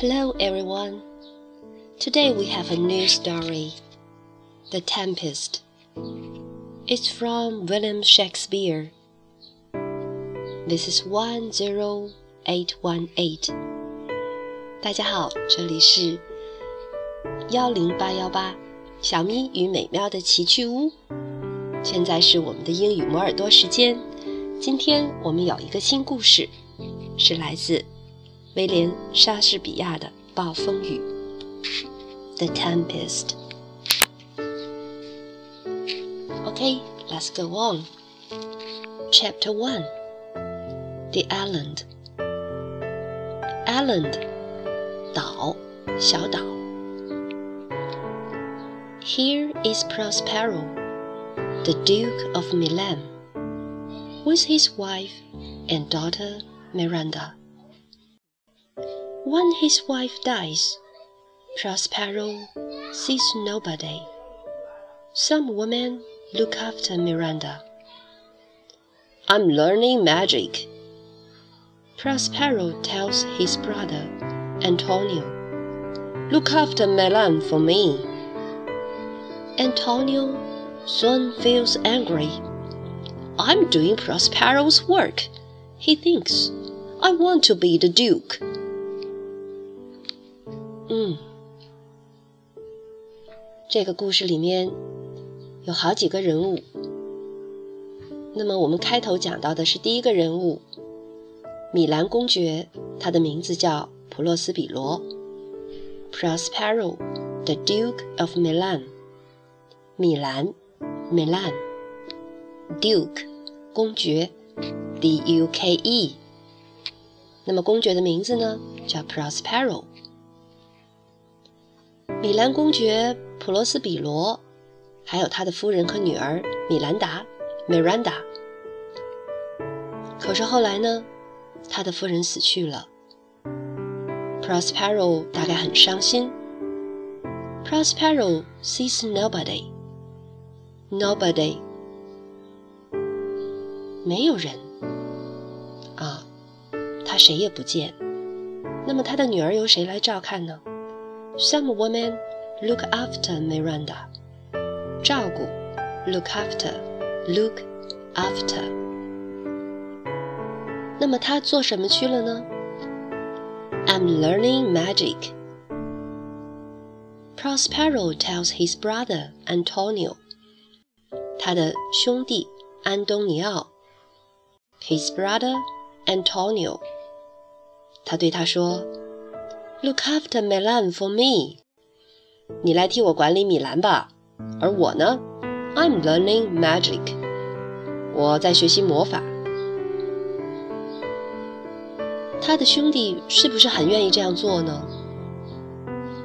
Hello, everyone. Today we have a new story The Tempest. It's from William Shakespeare. This is 10818. 大家好，这里是幺零八幺八小咪与美妙的奇趣屋。现在是我们的英语摩尔多时间。今天我们有一个新故事，是来自 威廉·莎士比亚的《暴风雨》（The Tempest）。Okay, let's go on. Chapter 1 The Island. Island 岛，小岛。Here is Prospero, the Duke of Milan, with his wife and daughter Miranda. When his wife dies, Prospero sees nobody. Some women look after Miranda. I'm learning magic. Prospero tells his brother, Antonio, Look after Milan for me. Antonio soon feels angry. I'm doing Prospero's work, he thinks. I want to be the Duke. 这个故事里面有好几个人物。那么我们开头讲到的是第一个人物，米兰公爵，他的名字叫普洛斯比罗 （Prospero，the Duke of Milan）。米兰，Milan，Duke，公爵，D-U-K-E。那么公爵的名字呢，叫 Prospero。米兰公爵普罗斯比罗，还有他的夫人和女儿米兰达 （Miranda）。可是后来呢，他的夫人死去了。Prospero 大概很伤心。Prospero sees nobody. Nobody，没有人啊，他谁也不见。那么他的女儿由谁来照看呢？Some woman look after Miranda，照顾，look after，look after。那么他做什么去了呢？I'm learning magic. Prospero tells his brother Antonio. 他的兄弟安东尼奥，his brother Antonio，他对他说：“Look after Milan for me， 你来替我管理米兰吧。而我呢，I'm learning magic，我在学习魔法。”他的兄弟是不是很愿意这样做呢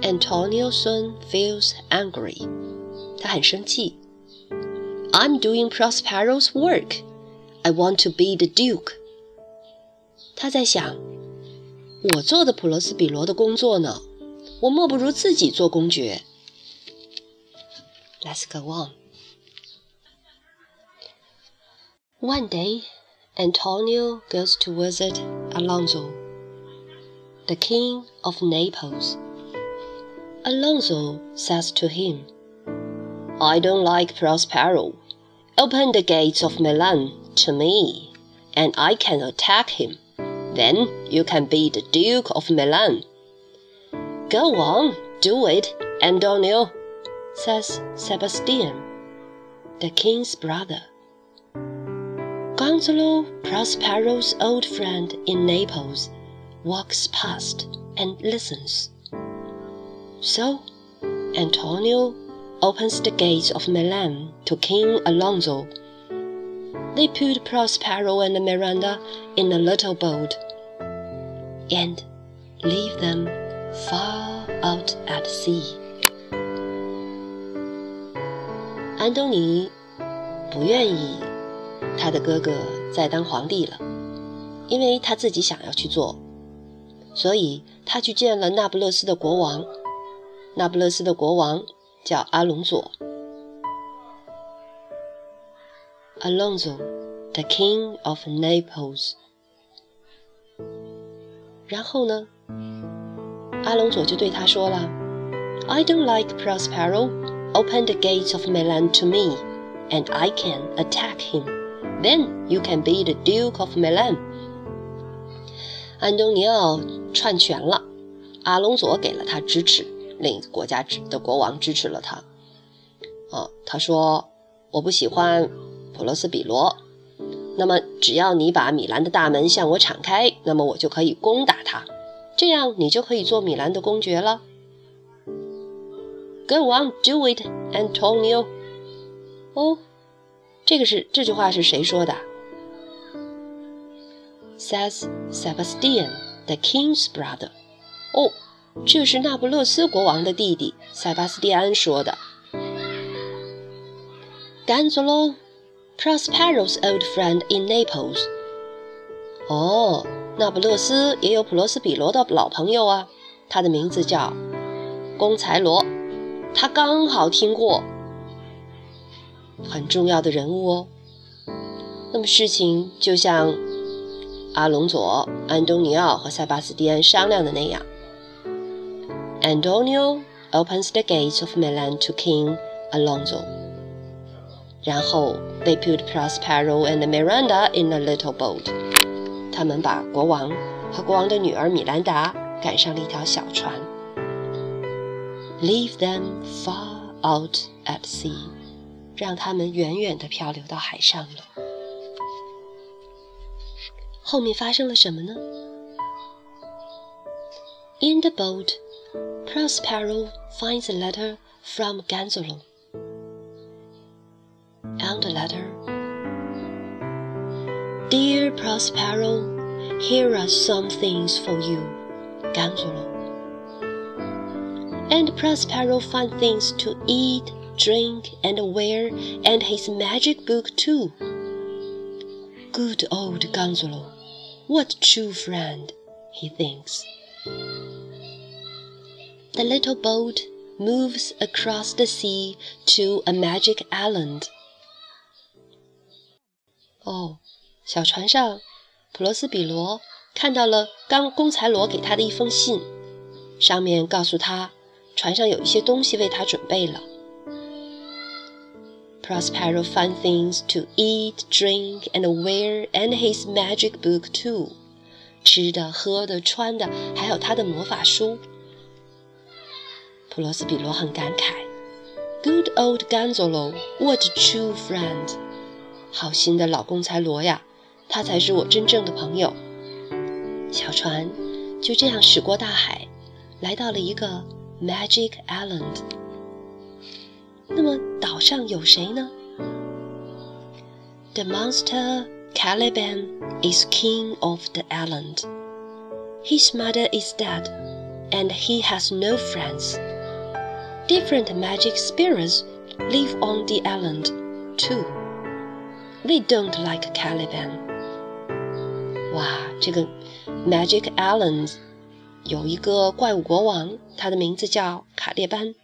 ？Antonio soon feels angry，他很生气。I'm doing Prospero's work. I want to be the Duke. 他在想，我做的普罗斯比罗的工作呢，我莫不如自己做公爵。Let's go on. One day, Antonio goes to visit Alonso, the king of Naples. Alonso says to him, I don't like Prospero. Open the gates of Milan to me, and I can attack him. Then you can be the Duke of Milan. Go on, do it, Antonio, says Sebastian, the king's brother. Gonzalo, Prospero's old friend in Naples, walks past and listens. So, Antonio opens the gates of Milan to King Alonso. They put Prospero and Miranda in a little boat and leave them far out at sea. 安东尼不愿意他的哥哥再当皇帝了，因为他自己想要去做，所以他去见了那不勒斯的国王。那不勒斯的国王叫阿隆佐，Alonso, the King of Naples。然后呢，阿隆佐就对他说了：“I don't like Prospero. Open the gates of Milan to me, and I can attack him. Then you can be the Duke of Milan.” 安东尼奥篡权了，阿隆佐给了他支持，另一个国家的国王支持了他。啊，他说：“我不喜欢普罗斯比罗，那么只要你把米兰的大门向我敞开，那么我就可以攻打他。”这样你就可以做米兰的公爵了。Go on, do it, Antonio。哦，这个是这句话是谁说的？Says oh, Sebastian, the king's brother。哦，这是那不勒斯国王的弟弟塞巴斯蒂安说的。Gonzalo, oh, Prospero's old friend in Naples。哦。Oh, 那不勒斯也有普罗斯比罗的老朋友啊，他的名字叫公才罗，他刚好听过，很重要的人物哦。那么事情就像阿隆佐、安东尼奥和塞巴斯蒂安商量的那样，Antonio opens the gates of Milan to King Alonso，然后 they put Prospero and Miranda in a little boat。他们把国王和国王的女儿米兰达赶上了一条小船，leave them far out at sea，让他们远远地漂流到海上了。后面发生了什么呢？In the boat, Prospero finds a letter from Gonzalo. On the letter, Dear Prospero, here are some things for you, Gonzalo. And Prospero found things to eat, drink, and wear, and his magic book too. Good old Gonzalo, what true friend, he thinks. The little boat moves across the sea to a magic island. Oh, 小船上，普罗斯比罗看到了刚公才罗给他的一封信，上面告诉他，船上有一些东西为他准备了。Prospero found things to eat, drink, and wear, and his magic book too. 吃的、喝的、穿的，还有他的魔法书。普罗斯比罗很感慨：“Good old Gonzalo, what a true friend！好心的老公才罗呀！”他才是我真正的朋友。小船就这样驶过大海，来到了一个 Magic Island。那么岛上有谁呢？The monster Caliban is king of the island. His mother is dead, and he has no friends. Different magic spirits live on the island, too. They don't like Caliban. 哇，这个 Magic Islands 有一个怪物国王，他的名字叫卡列班。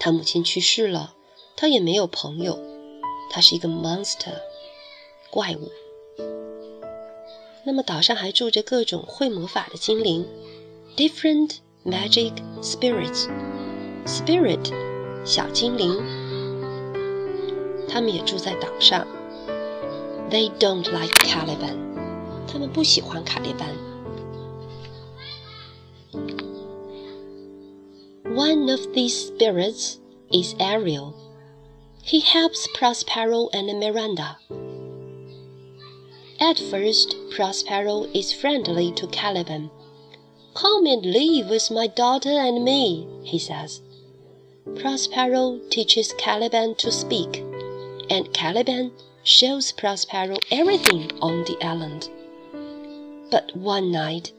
他母亲去世了，他也没有朋友，他是一个 monster 怪物。那么岛上还住着各种会魔法的精灵，different magic spirits，spirit 小精灵，他们也住在岛上。They don't like Caliban。他们不喜欢卡列班。One of these spirits is Ariel. He helps Prospero and Miranda. At first, Prospero is friendly to Caliban. Come and live with my daughter and me, he says. Prospero teaches Caliban to speak, and Caliban shows Prospero everything on the island. But one night,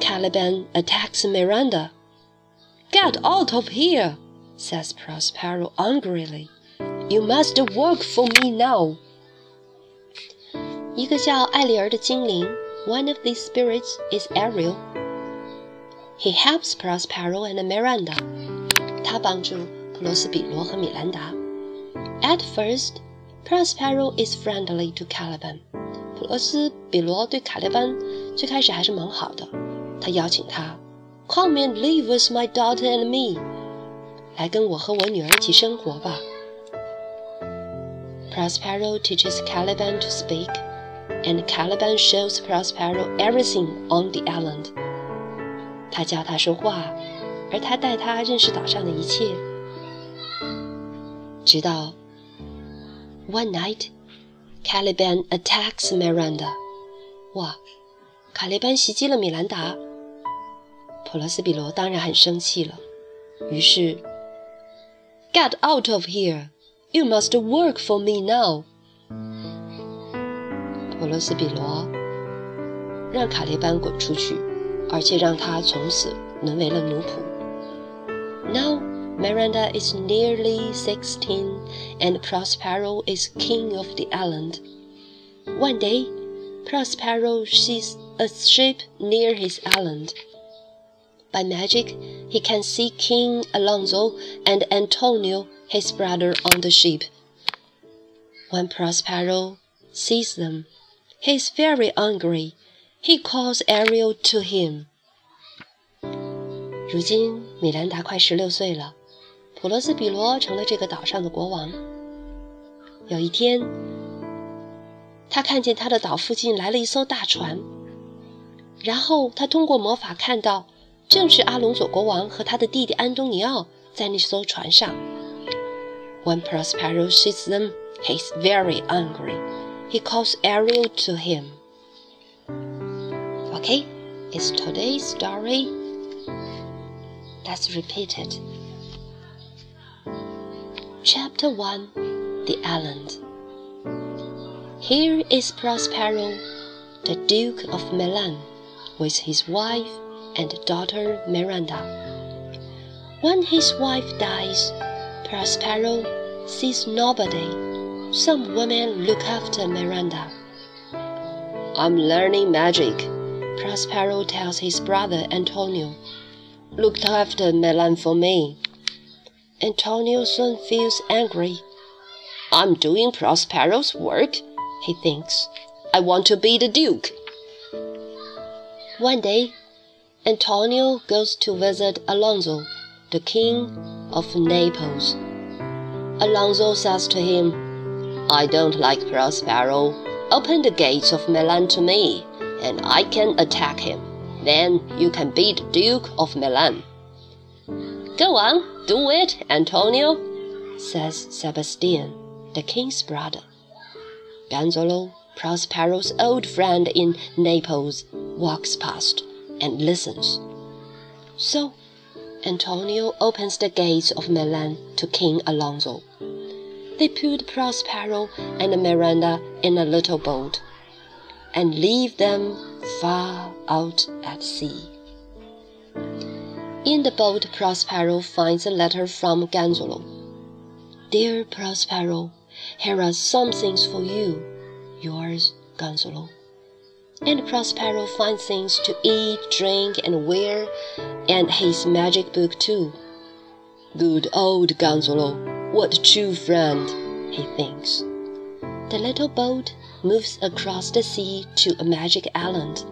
Caliban attacks Miranda. Get out of here, says Prospero angrily. You must work for me now. 一个叫艾丽儿的精灵，one of these spirits is Ariel. He helps Prospero and Miranda. 他帮助普罗斯比罗和米兰达。At first, Prospero is friendly to Caliban. 普罗斯比罗对卡列班最开始还是蛮好的，他邀请他 Come and live with my daughter and me. 来跟我和我女儿一起生活吧。Prospero teaches Caliban to speak, and Caliban shows Prospero everything on the island. 他教他说话，而他带他认识岛上的一切。直到 one night, Caliban attacks Miranda. 哇，卡列班袭击了米兰达。普罗斯比罗当然很生气了，于是 Get out of here! You must work for me now. 普罗斯比罗让卡列班滚出去，而且让他从此沦为了奴仆。Now Miranda is nearly sixteen, and Prospero is king of the island. One day, Prospero sees a ship near his island. By magic, he can see King Alonso and Antonio, his brother, on the ship. When Prospero sees them, he is very angry. He calls Ariel to him. 如今，米兰达快十六岁了， 普罗斯比罗成了这个岛上的国王。有一天，他看见他的岛附近来了一艘大船，然后他通过魔法看到。正是阿隆索国王和他的弟弟安东尼奥在那艘船上。When Prospero sees them, he's very angry. He calls Ariel to him. Okay, it's today's story. Let's repeat it. Chapter 1 The Island. Here is Prospero, the Duke of Milan, with his wife and daughter Miranda. When his wife dies, Prospero sees nobody. Some women look after Miranda. I'm learning magic, Prospero tells his brother Antonio. Look after Milan for me. Antonio soon feels angry. I'm doing Prospero's work, he thinks. I want to be the Duke. One day, Antonio goes to visit Alonso, the king of Naples. Alonso says to him, I don't like Prospero. Open the gates of Milan to me, and I can attack him. Then you can be the Duke of Milan. Go on, do it, Antonio, says Sebastian, the king's brother. Gonzalo, Prospero's old friend in Naples, walks past and listens. So Antonio opens the gates of Milan to King Alonso. They put Prospero and Miranda in a little boat and leave them far out at sea. In the boat, Prospero finds a letter from Gonzalo. Dear Prospero, here are some things for you. Yours, Gonzalo and Prospero finds things to eat, drink, and wear, and his magic book too. Good old Gonzalo, what a true friend, he thinks. The little boat moves across the sea to a magic island.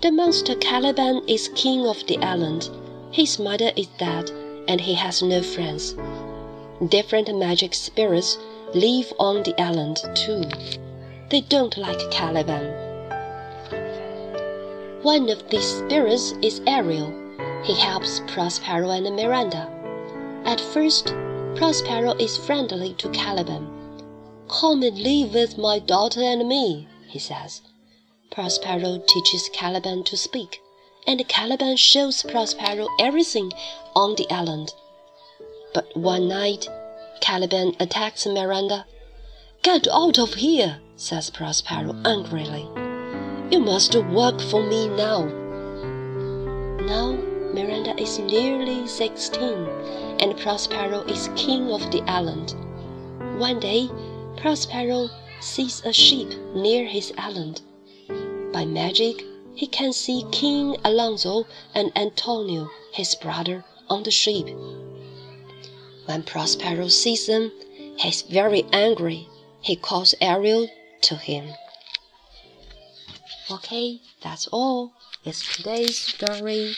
The monster Caliban is king of the island. His mother is dead, and he has no friends. Different magic spirits live on the island too. They don't like Caliban one of these spirits is Ariel. He helps Prospero and Miranda. At first, Prospero is friendly to Caliban. Come and live with my daughter and me, he says. Prospero teaches Caliban to speak, and Caliban shows Prospero everything on the island. But one night, Caliban attacks Miranda. Get out of here, says Prospero angrily. You must work for me now. Now Miranda is nearly sixteen, and Prospero is king of the island. One day, Prospero sees a ship near his island. By magic, he can see King Alonso and Antonio, his brother, on the ship. When Prospero sees them, he is very angry. He calls Ariel to him. Okay, that's all. It's today's story.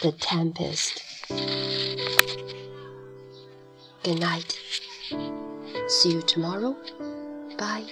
the tempest. Good night. See you tomorrow. Bye.